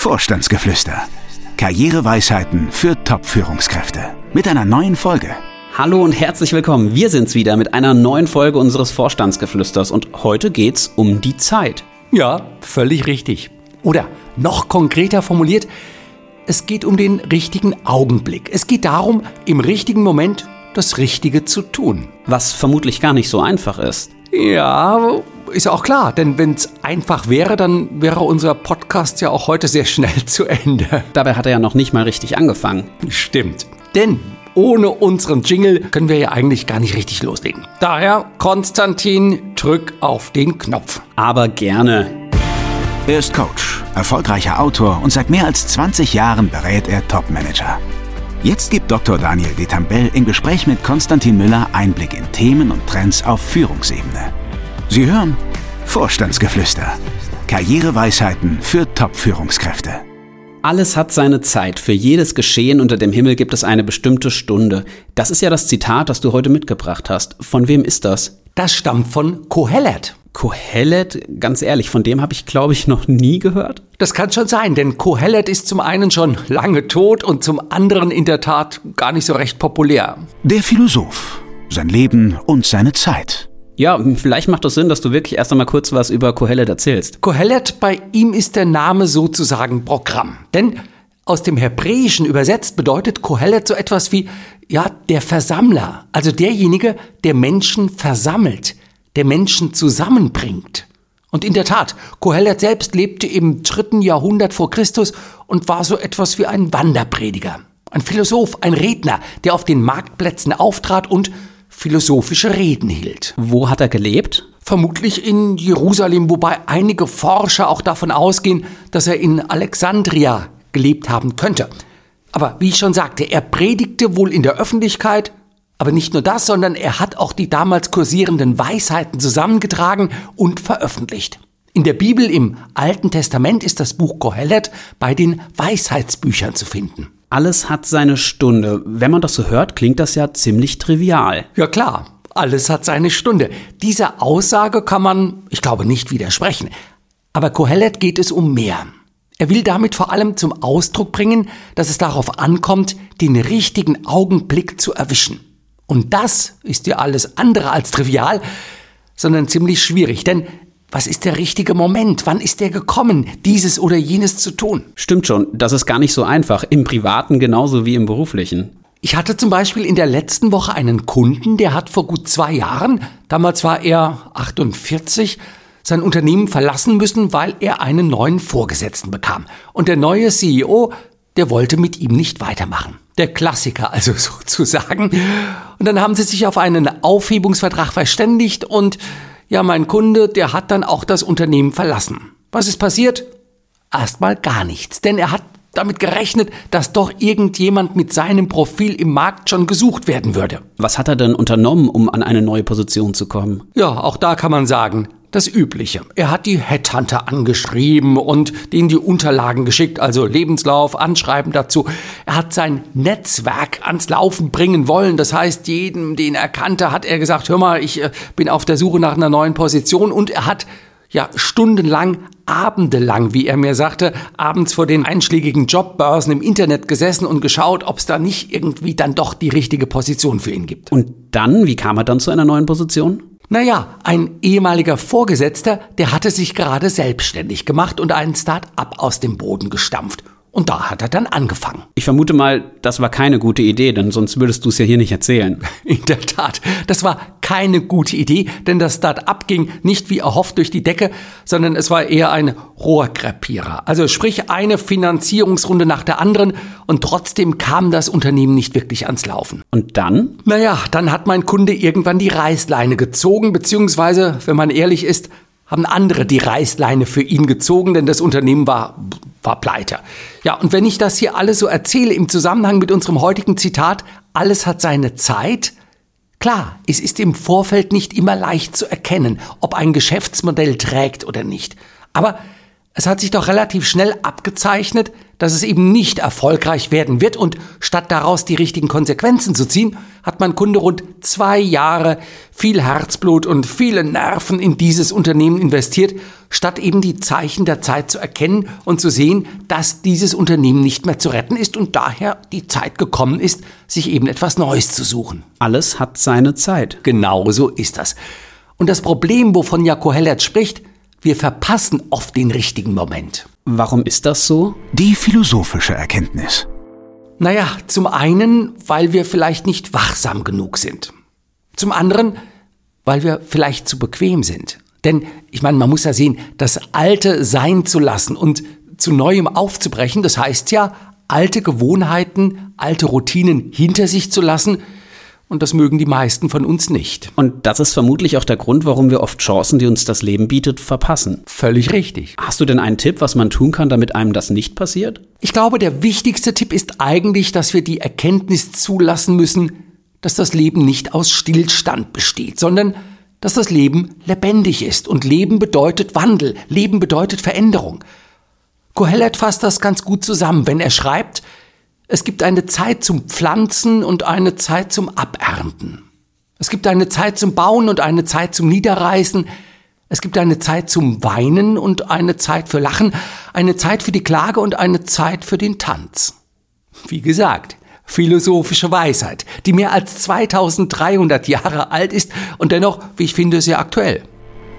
Vorstandsgeflüster. Karriereweisheiten für Top-Führungskräfte. Mit einer neuen Folge. Hallo und herzlich willkommen. Wir sind's wieder mit einer neuen Folge unseres Vorstandsgeflüsters und heute geht's um die Zeit. Ja, völlig richtig. Oder noch konkreter formuliert, es geht um den richtigen Augenblick. Es geht darum, im richtigen Moment das Richtige zu tun. Was vermutlich gar nicht so einfach ist. Ja, ist ja auch klar, denn wenn es einfach wäre, dann wäre unser Podcast ja auch heute sehr schnell zu Ende. Dabei hat er ja noch nicht mal richtig angefangen. Stimmt. Denn ohne unseren Jingle können wir ja eigentlich gar nicht richtig loslegen. Daher, Konstantin, drück auf den Knopf. Aber gerne. Er ist Coach, erfolgreicher Autor und seit mehr als 20 Jahren berät er Topmanager. Jetzt gibt Dr. Daniel Detambell im Gespräch mit Konstantin Müller Einblick in Themen und Trends auf Führungsebene. Sie hören Vorstandsgeflüster. Karriereweisheiten für Top-Führungskräfte. Alles hat seine Zeit. Für jedes Geschehen unter dem Himmel gibt es eine bestimmte Stunde. Das ist ja das Zitat, das du heute mitgebracht hast. Von wem ist das? Das stammt von Kohelet. Kohelet, ganz ehrlich, von dem habe ich, glaube ich, noch nie gehört. Das kann schon sein, denn Kohelet ist zum einen schon lange tot und zum anderen in der Tat gar nicht so recht populär. Der Philosoph. Sein Leben und seine Zeit. Ja, vielleicht macht es Sinn, dass du wirklich erst einmal kurz was über Kohelet erzählst. Kohelet, bei ihm ist der Name sozusagen Programm. Denn aus dem Hebräischen übersetzt bedeutet Kohelet so etwas wie, ja, der Versammler. Also derjenige, der Menschen versammelt, der Menschen zusammenbringt. Und in der Tat, Kohelet selbst lebte im dritten Jahrhundert vor Christus und war so etwas wie ein Wanderprediger. Ein Philosoph, ein Redner, der auf den Marktplätzen auftrat und philosophische Reden hielt. Wo hat er gelebt? Vermutlich in Jerusalem, wobei einige Forscher auch davon ausgehen, dass er in Alexandria gelebt haben könnte. Aber wie ich schon sagte, er predigte wohl in der Öffentlichkeit, aber nicht nur das, sondern er hat auch die damals kursierenden Weisheiten zusammengetragen und veröffentlicht. In der Bibel im Alten Testament ist das Buch Kohelet bei den Weisheitsbüchern zu finden. Alles hat seine Stunde. Wenn man das so hört, klingt das ja ziemlich trivial. Ja klar, alles hat seine Stunde. Dieser Aussage kann man, ich glaube, nicht widersprechen. Aber Kohelet geht es um mehr. Er will damit vor allem zum Ausdruck bringen, dass es darauf ankommt, den richtigen Augenblick zu erwischen. Und das ist ja alles andere als trivial, sondern ziemlich schwierig, denn was ist der richtige Moment? Wann ist der gekommen, dieses oder jenes zu tun? Stimmt schon, das ist gar nicht so einfach, im privaten genauso wie im beruflichen. Ich hatte zum Beispiel in der letzten Woche einen Kunden, der hat vor gut zwei Jahren, damals war er 48, sein Unternehmen verlassen müssen, weil er einen neuen Vorgesetzten bekam. Und der neue CEO, der wollte mit ihm nicht weitermachen. Der Klassiker also sozusagen. Und dann haben sie sich auf einen Aufhebungsvertrag verständigt und ja, mein Kunde, der hat dann auch das Unternehmen verlassen. Was ist passiert? Erstmal gar nichts, denn er hat damit gerechnet, dass doch irgendjemand mit seinem Profil im Markt schon gesucht werden würde. Was hat er denn unternommen, um an eine neue Position zu kommen? Ja, auch da kann man sagen, das Übliche. Er hat die Headhunter angeschrieben und denen die Unterlagen geschickt, also Lebenslauf, Anschreiben dazu. Er hat sein Netzwerk ans Laufen bringen wollen. Das heißt, jedem, den er kannte, hat er gesagt, hör mal, ich äh, bin auf der Suche nach einer neuen Position und er hat ja stundenlang, abendelang, wie er mir sagte, abends vor den einschlägigen Jobbörsen im Internet gesessen und geschaut, ob es da nicht irgendwie dann doch die richtige Position für ihn gibt. Und dann, wie kam er dann zu einer neuen Position? Naja, ein ehemaliger Vorgesetzter, der hatte sich gerade selbstständig gemacht und einen Start-up aus dem Boden gestampft. Und da hat er dann angefangen. Ich vermute mal, das war keine gute Idee, denn sonst würdest du es ja hier nicht erzählen. In der Tat, das war keine gute Idee, denn das Start-up ging nicht wie erhofft durch die Decke, sondern es war eher ein Rohrkrepierer. Also sprich eine Finanzierungsrunde nach der anderen und trotzdem kam das Unternehmen nicht wirklich ans Laufen. Und dann? Naja, dann hat mein Kunde irgendwann die Reißleine gezogen, beziehungsweise, wenn man ehrlich ist, haben andere die Reißleine für ihn gezogen, denn das Unternehmen war, war pleite. Ja, und wenn ich das hier alles so erzähle im Zusammenhang mit unserem heutigen Zitat, alles hat seine Zeit, klar, es ist im Vorfeld nicht immer leicht zu erkennen, ob ein Geschäftsmodell trägt oder nicht. Aber Es hat sich doch relativ schnell abgezeichnet, dass es eben nicht erfolgreich werden wird und statt daraus die richtigen Konsequenzen zu ziehen, hat mein Kunde rund zwei Jahre viel Herzblut und viele Nerven in dieses Unternehmen investiert, statt eben die Zeichen der Zeit zu erkennen und zu sehen, dass dieses Unternehmen nicht mehr zu retten ist und daher die Zeit gekommen ist, sich eben etwas Neues zu suchen. Alles hat seine Zeit. Genau so ist das. Und das Problem, wovon Jakob Hellert spricht, wir verpassen oft den richtigen Moment. Warum ist das so? Die philosophische Erkenntnis. Naja, zum einen, weil wir vielleicht nicht wachsam genug sind. Zum anderen, weil wir vielleicht zu bequem sind. Denn ich meine, man muss ja sehen, das Alte sein zu lassen und zu Neuem aufzubrechen, das heißt ja, alte Gewohnheiten, alte Routinen hinter sich zu lassen, und das mögen die meisten von uns nicht. Und das ist vermutlich auch der Grund, warum wir oft Chancen, die uns das Leben bietet, verpassen. Völlig richtig. Hast du denn einen Tipp, was man tun kann, damit einem das nicht passiert? Ich glaube, der wichtigste Tipp ist eigentlich, dass wir die Erkenntnis zulassen müssen, dass das Leben nicht aus Stillstand besteht, sondern dass das Leben lebendig ist. Und Leben bedeutet Wandel, Leben bedeutet Veränderung. Kohelet fasst das ganz gut zusammen, wenn er schreibt, es gibt eine Zeit zum Pflanzen und eine Zeit zum Abernten. Es gibt eine Zeit zum Bauen und eine Zeit zum Niederreißen. Es gibt eine Zeit zum Weinen und eine Zeit für Lachen, eine Zeit für die Klage und eine Zeit für den Tanz. Wie gesagt, philosophische Weisheit, die mehr als 2300 Jahre alt ist und dennoch, wie ich finde, sehr aktuell.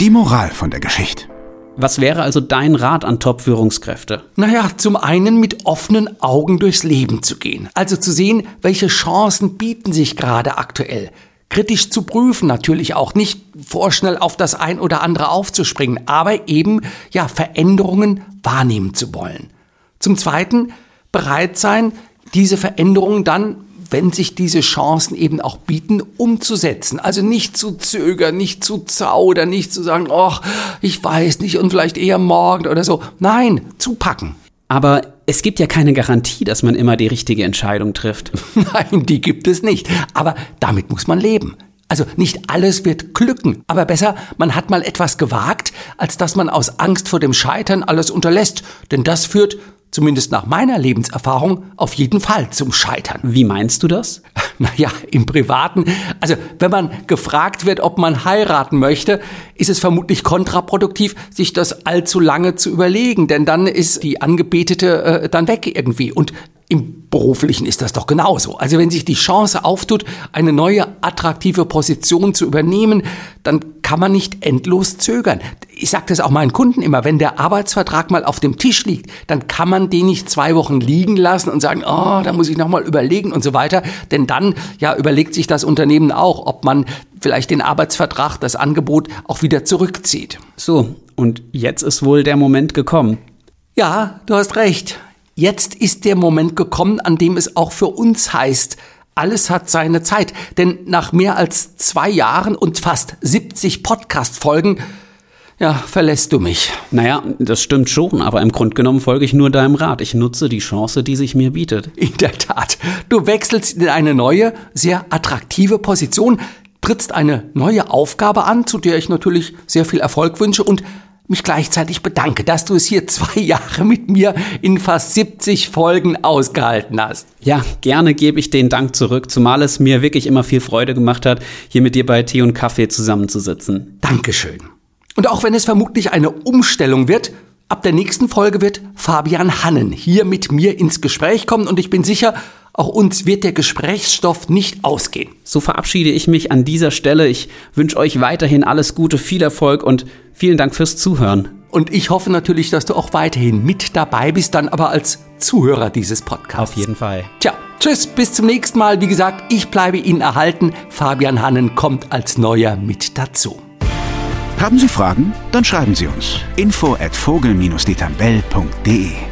Die Moral von der Geschichte. Was wäre also dein Rat an Top-Führungskräfte? Naja, zum einen mit offenen Augen durchs Leben zu gehen. Also zu sehen, welche Chancen bieten sich gerade aktuell. Kritisch zu prüfen natürlich auch, nicht vorschnell auf das ein oder andere aufzuspringen, aber eben, ja, Veränderungen wahrnehmen zu wollen. Zum zweiten, bereit sein, diese Veränderungen dann wenn sich diese Chancen eben auch bieten, umzusetzen. Also nicht zu zögern, nicht zu zaudern, nicht zu sagen, ach, ich weiß nicht und vielleicht eher morgen oder so. Nein, zupacken. Aber es gibt ja keine Garantie, dass man immer die richtige Entscheidung trifft. Nein, die gibt es nicht. Aber damit muss man leben. Also nicht alles wird glücken, aber besser, man hat mal etwas gewagt, als dass man aus Angst vor dem Scheitern alles unterlässt. Denn das führt zumindest nach meiner Lebenserfahrung, auf jeden Fall zum Scheitern. Wie meinst du das? Naja, im Privaten. Also, wenn man gefragt wird, ob man heiraten möchte, ist es vermutlich kontraproduktiv, sich das allzu lange zu überlegen, denn dann ist die Angebetete äh, dann weg irgendwie. Und im Beruflichen ist das doch genauso. Also wenn sich die Chance auftut, eine neue attraktive Position zu übernehmen, dann kann man nicht endlos zögern. Ich sage das auch meinen Kunden immer, wenn der Arbeitsvertrag mal auf dem Tisch liegt, dann kann man den nicht zwei Wochen liegen lassen und sagen, oh, da muss ich nochmal überlegen und so weiter. Denn dann ja überlegt sich das Unternehmen auch, ob man vielleicht den Arbeitsvertrag, das Angebot auch wieder zurückzieht. So, und jetzt ist wohl der Moment gekommen. Ja, du hast recht. Jetzt ist der Moment gekommen, an dem es auch für uns heißt, alles hat seine Zeit. Denn nach mehr als zwei Jahren und fast 70 Podcast-Folgen, ja, verlässt du mich. Naja, das stimmt schon, aber im Grunde genommen folge ich nur deinem Rat. Ich nutze die Chance, die sich mir bietet. In der Tat. Du wechselst in eine neue, sehr attraktive Position, trittst eine neue Aufgabe an, zu der ich natürlich sehr viel Erfolg wünsche und mich gleichzeitig bedanke, dass du es hier zwei Jahre mit mir in fast 70 Folgen ausgehalten hast. Ja, gerne gebe ich den Dank zurück, zumal es mir wirklich immer viel Freude gemacht hat, hier mit dir bei Tee und Kaffee zusammenzusitzen. Dankeschön. Und auch wenn es vermutlich eine Umstellung wird, ab der nächsten Folge wird Fabian Hannen hier mit mir ins Gespräch kommen und ich bin sicher, auch uns wird der Gesprächsstoff nicht ausgehen. So verabschiede ich mich an dieser Stelle. Ich wünsche euch weiterhin alles Gute, viel Erfolg und vielen Dank fürs Zuhören. Und ich hoffe natürlich, dass du auch weiterhin mit dabei bist, dann aber als Zuhörer dieses Podcasts. Auf jeden Fall. Tja, tschüss, bis zum nächsten Mal. Wie gesagt, ich bleibe Ihnen erhalten. Fabian Hannen kommt als Neuer mit dazu. Haben Sie Fragen? Dann schreiben Sie uns. Info at vogel-detambell.de